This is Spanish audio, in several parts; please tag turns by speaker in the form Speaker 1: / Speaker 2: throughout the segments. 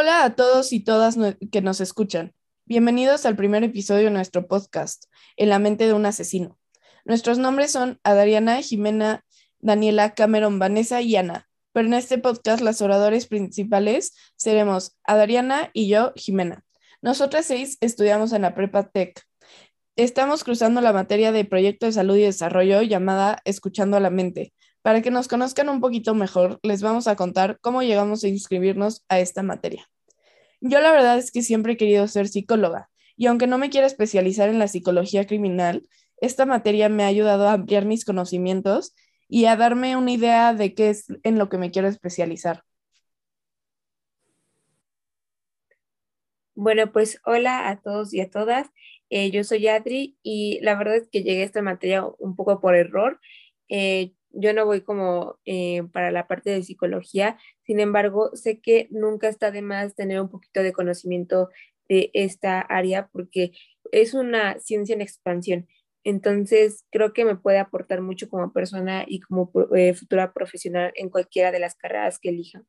Speaker 1: Hola a todos y todas que nos escuchan. Bienvenidos al primer episodio de nuestro podcast, En la mente de un asesino. Nuestros nombres son Adriana, Jimena, Daniela, Cameron, Vanessa y Ana. Pero en este podcast las oradores principales seremos Adriana y yo, Jimena. Nosotras seis estudiamos en la Prepa Tech. Estamos cruzando la materia de proyecto de salud y desarrollo llamada Escuchando a la mente. Para que nos conozcan un poquito mejor, les vamos a contar cómo llegamos a inscribirnos a esta materia. Yo la verdad es que siempre he querido ser psicóloga y aunque no me quiera especializar en la psicología criminal, esta materia me ha ayudado a ampliar mis conocimientos y a darme una idea de qué es en lo que me quiero especializar.
Speaker 2: Bueno, pues hola a todos y a todas. Eh, yo soy Adri y la verdad es que llegué a esta materia un poco por error. Eh, yo no voy como eh, para la parte de psicología, sin embargo, sé que nunca está de más tener un poquito de conocimiento de esta área porque es una ciencia en expansión. Entonces, creo que me puede aportar mucho como persona y como eh, futura profesional en cualquiera de las carreras que elija.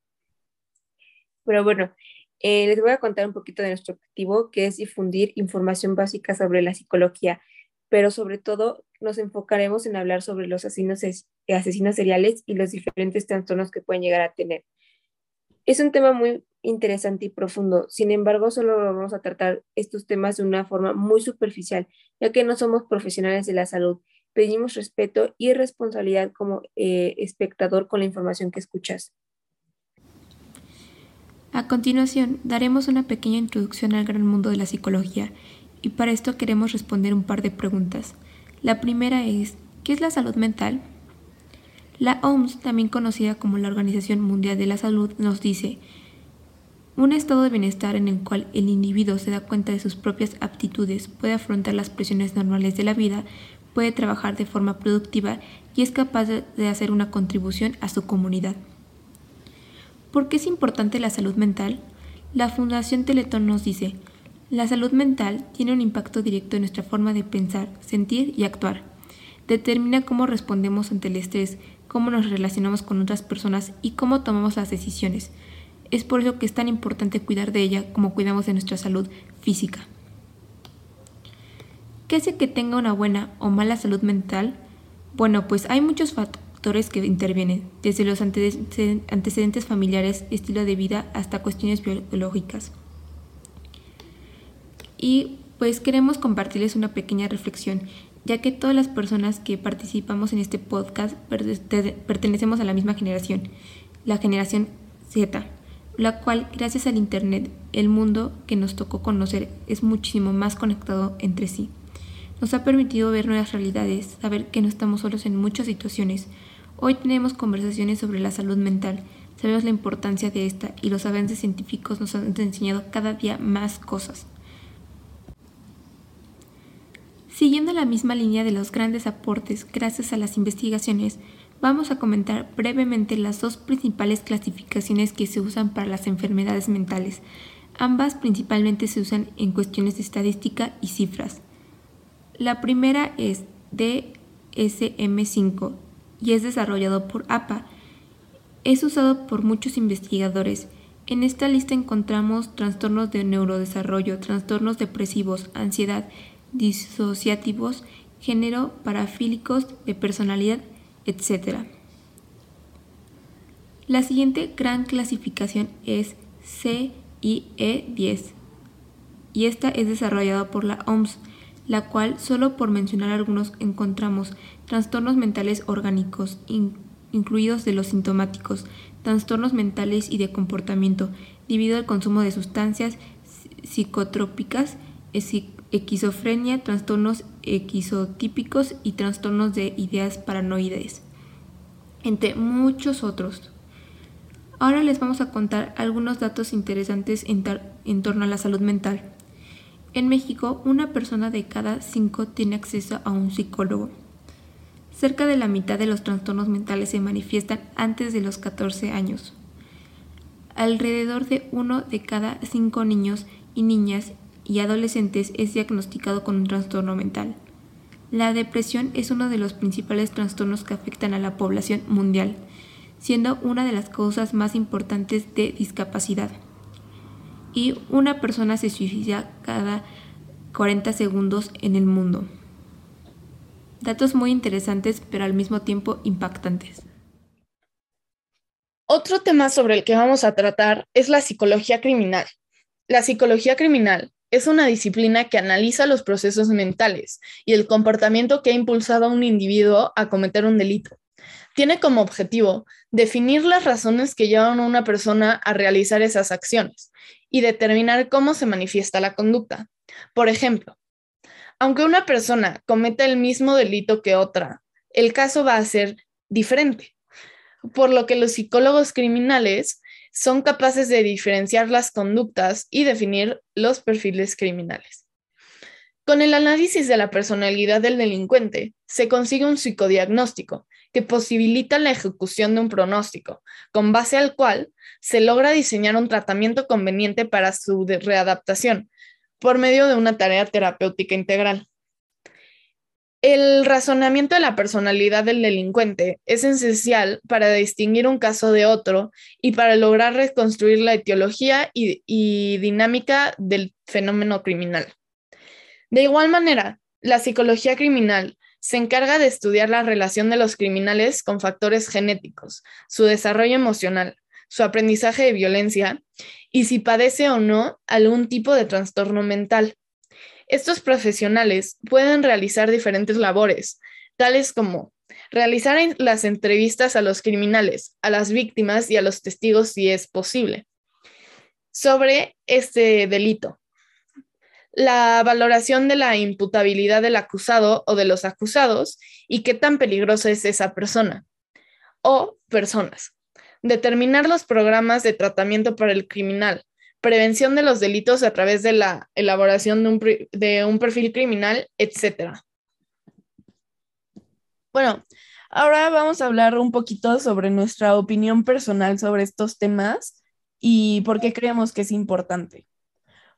Speaker 2: Pero bueno, eh, les voy a contar un poquito de nuestro objetivo, que es difundir información básica sobre la psicología, pero sobre todo nos enfocaremos en hablar sobre los asesinos, asesinos seriales y los diferentes trastornos que pueden llegar a tener. Es un tema muy interesante y profundo, sin embargo, solo vamos a tratar estos temas de una forma muy superficial, ya que no somos profesionales de la salud. Pedimos respeto y responsabilidad como eh, espectador con la información que escuchas.
Speaker 3: A continuación, daremos una pequeña introducción al gran mundo de la psicología y para esto queremos responder un par de preguntas. La primera es, ¿qué es la salud mental? La OMS, también conocida como la Organización Mundial de la Salud, nos dice, un estado de bienestar en el cual el individuo se da cuenta de sus propias aptitudes, puede afrontar las presiones normales de la vida, puede trabajar de forma productiva y es capaz de hacer una contribución a su comunidad. ¿Por qué es importante la salud mental? La Fundación Teletón nos dice, la salud mental tiene un impacto directo en nuestra forma de pensar, sentir y actuar. Determina cómo respondemos ante el estrés, cómo nos relacionamos con otras personas y cómo tomamos las decisiones. Es por ello que es tan importante cuidar de ella como cuidamos de nuestra salud física. ¿Qué hace que tenga una buena o mala salud mental? Bueno, pues hay muchos factores que intervienen, desde los antecedentes familiares, estilo de vida, hasta cuestiones biológicas y pues queremos compartirles una pequeña reflexión, ya que todas las personas que participamos en este podcast pertenecemos a la misma generación, la generación Z, la cual gracias al Internet el mundo que nos tocó conocer es muchísimo más conectado entre sí. Nos ha permitido ver nuevas realidades, saber que no estamos solos en muchas situaciones. Hoy tenemos conversaciones sobre la salud mental, sabemos la importancia de esta y los avances científicos nos han enseñado cada día más cosas. Siguiendo la misma línea de los grandes aportes gracias a las investigaciones, vamos a comentar brevemente las dos principales clasificaciones que se usan para las enfermedades mentales. Ambas principalmente se usan en cuestiones de estadística y cifras. La primera es DSM5 y es desarrollado por APA. Es usado por muchos investigadores. En esta lista encontramos trastornos de neurodesarrollo, trastornos depresivos, ansiedad, disociativos, género, parafílicos, de personalidad, etc. La siguiente gran clasificación es CIE10 y esta es desarrollada por la OMS, la cual solo por mencionar algunos encontramos trastornos mentales orgánicos, incluidos de los sintomáticos, trastornos mentales y de comportamiento, debido al consumo de sustancias psicotrópicas, esquizofrenia, trastornos equizotípicos y trastornos de ideas paranoides, entre muchos otros. Ahora les vamos a contar algunos datos interesantes en, en torno a la salud mental. En México, una persona de cada cinco tiene acceso a un psicólogo. Cerca de la mitad de los trastornos mentales se manifiestan antes de los 14 años. Alrededor de uno de cada cinco niños y niñas y adolescentes es diagnosticado con un trastorno mental. La depresión es uno de los principales trastornos que afectan a la población mundial, siendo una de las causas más importantes de discapacidad. y una persona se suicida cada 40 segundos en el mundo. Datos muy interesantes pero al mismo tiempo impactantes.
Speaker 1: Otro tema sobre el que vamos a tratar es la psicología criminal. La psicología criminal es una disciplina que analiza los procesos mentales y el comportamiento que ha impulsado a un individuo a cometer un delito. Tiene como objetivo definir las razones que llevan a una persona a realizar esas acciones y determinar cómo se manifiesta la conducta. Por ejemplo, aunque una persona cometa el mismo delito que otra, el caso va a ser diferente, por lo que los psicólogos criminales son capaces de diferenciar las conductas y definir los perfiles criminales. Con el análisis de la personalidad del delincuente, se consigue un psicodiagnóstico que posibilita la ejecución de un pronóstico, con base al cual se logra diseñar un tratamiento conveniente para su readaptación por medio de una tarea terapéutica integral. El razonamiento de la personalidad del delincuente es esencial para distinguir un caso de otro y para lograr reconstruir la etiología y, y, dinámica del fenómeno criminal. De igual manera, la psicología criminal se encarga de estudiar la relación de los criminales con factores genéticos, su desarrollo emocional, su aprendizaje de violencia y si padece o no algún tipo de trastorno mental. Estos profesionales pueden realizar diferentes labores, tales como realizar las entrevistas a los criminales, a las víctimas y a los testigos si es posible, sobre este delito, la valoración de la imputabilidad del acusado o de los acusados y qué tan peligrosa es esa persona o personas. Determinar los programas de tratamiento para el criminal, prevención de los delitos a través de la elaboración de un, de un perfil criminal, etc. Bueno, ahora vamos a hablar un poquito sobre nuestra opinión personal sobre estos temas y por qué creemos que es importante.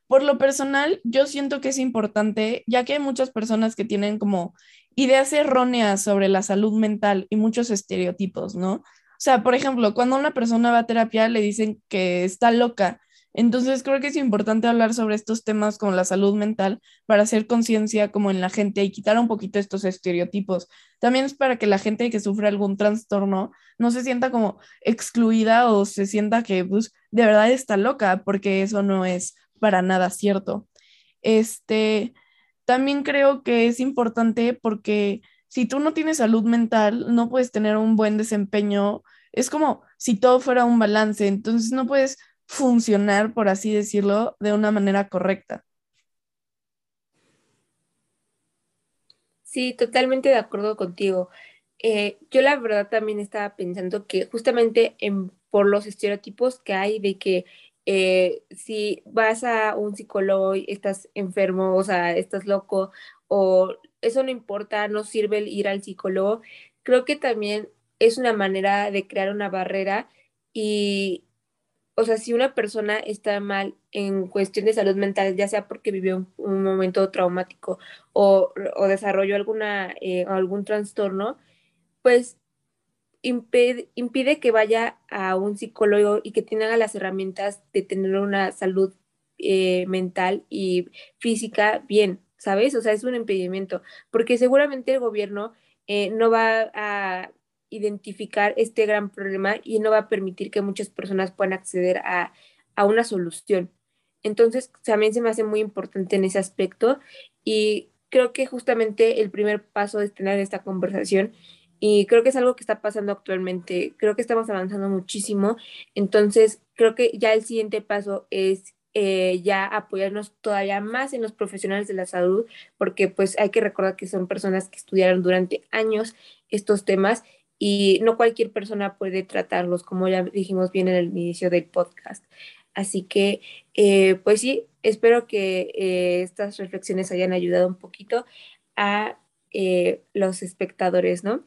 Speaker 1: Por lo personal, yo siento que es importante, ya que hay muchas personas que tienen como ideas erróneas sobre la salud mental y muchos estereotipos, ¿no? O sea, por ejemplo, cuando una persona va a terapia le dicen que está loca. Entonces creo que es importante hablar sobre estos temas como la salud mental para hacer conciencia como en la gente y quitar un poquito estos estereotipos. También es para que la gente que sufre algún trastorno no se sienta como excluida o se sienta que pues, de verdad está loca, porque eso no es para nada cierto. Este, también creo que es importante porque si tú no tienes salud mental, no puedes tener un buen desempeño. Es como si todo fuera un balance, entonces no puedes funcionar, por así decirlo, de una manera correcta.
Speaker 2: Sí, totalmente de acuerdo contigo. Eh, yo la verdad también estaba pensando que justamente en, por los estereotipos que hay de que eh, si vas a un psicólogo y estás enfermo, o sea, estás loco, o eso no importa, no sirve el ir al psicólogo, creo que también es una manera de crear una barrera y, o sea, si una persona está mal en cuestión de salud mental, ya sea porque vivió un, momento traumático o, desarrolló alguna, eh, algún trastorno, pues impide, que vaya a un psicólogo y que tenga las herramientas de tener una salud eh, mental y física bien, ¿sabes? O sea, es un impedimento, porque seguramente el gobierno eh, no va a identificar este gran problema y no va a permitir que muchas personas puedan acceder a, a una solución. Entonces, también se me hace muy importante en ese aspecto y creo que justamente el primer paso es tener esta conversación y creo que es algo que está pasando actualmente. Creo que estamos avanzando muchísimo. Entonces, creo que ya el siguiente paso es eh, ya apoyarnos todavía más en los profesionales de la salud, porque pues hay que recordar que son personas que estudiaron durante años estos temas y no cualquier persona puede tratarlos, como ya dijimos bien en el inicio del podcast. Así que, eh, pues sí, espero que eh, estas reflexiones hayan ayudado un poquito a los espectadores, ¿no?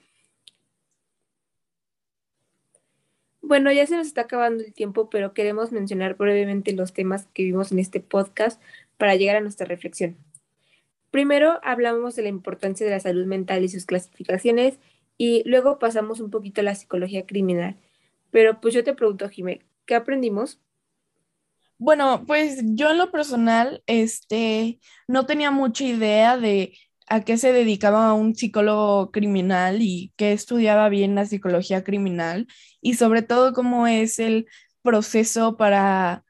Speaker 2: Bueno, ya se nos está acabando el tiempo, pero queremos mencionar brevemente los temas que vimos en este podcast para llegar a nuestra reflexión. Primero hablamos de la importancia de la salud mental y sus clasificaciones y luego pasamos un poquito a la psicología criminal. Pero pues yo te pregunto, Jimé, ¿qué aprendimos?
Speaker 1: Bueno, pues yo en lo personal, este, no tenía mucha idea de a qué se dedicaba un psicólogo criminal y qué estudiaba bien la psicología criminal y sobre todo cómo es el proceso para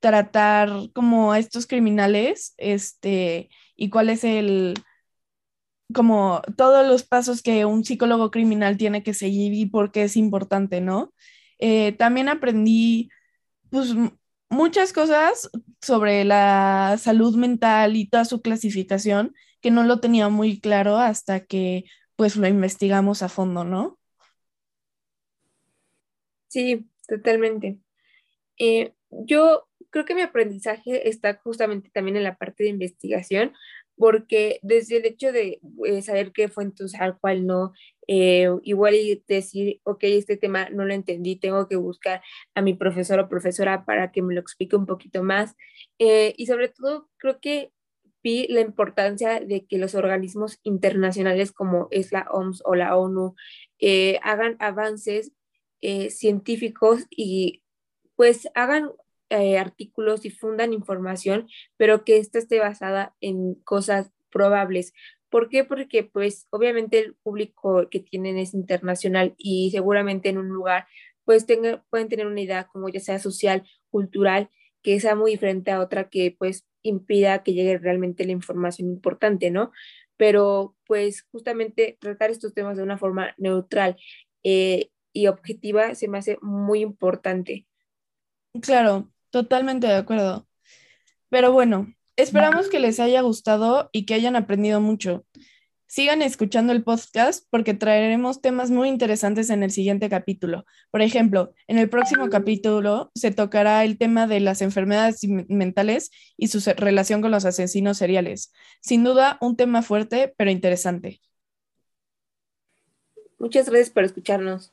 Speaker 1: tratar como a estos criminales, este, y cuál es el, como todos los pasos que un psicólogo criminal tiene que seguir y por qué es importante, ¿no? Eh, también aprendí, pues, muchas cosas sobre la salud mental y toda su clasificación que no lo tenía muy claro hasta que, pues, lo investigamos a fondo, ¿no?
Speaker 2: Sí, totalmente. Eh, yo creo que mi aprendizaje está justamente también en la parte de investigación, porque desde el hecho de eh, saber qué fuente usar, cuál no, eh, igual y decir, ok, este tema no lo entendí, tengo que buscar a mi profesor o profesora para que me lo explique un poquito más. Eh, y sobre todo, creo que vi la importancia de que los organismos internacionales como es la OMS o la ONU hagan avances científicos y pues hagan eh, artículos, difundan información, pero que ésta esté basada en cosas probables. ¿Por qué? Porque pues obviamente el público que tienen es internacional y seguramente en un lugar pues pueden tener una idea como ya sea social, cultural, que sea muy diferente a otra que pues impida que llegue realmente la información importante, ¿no? Pero pues justamente tratar estos temas de una forma neutral eh, y objetiva se me hace muy importante.
Speaker 1: Claro, Totalmente de acuerdo. Pero bueno, esperamos que les haya gustado y que hayan aprendido mucho. Sigan escuchando el podcast porque traeremos temas muy interesantes en el siguiente capítulo. Por ejemplo, en el próximo capítulo se tocará el tema de las enfermedades mentales y su relación con los asesinos seriales. Sin duda, un tema fuerte pero interesante.
Speaker 2: Muchas gracias por escucharnos.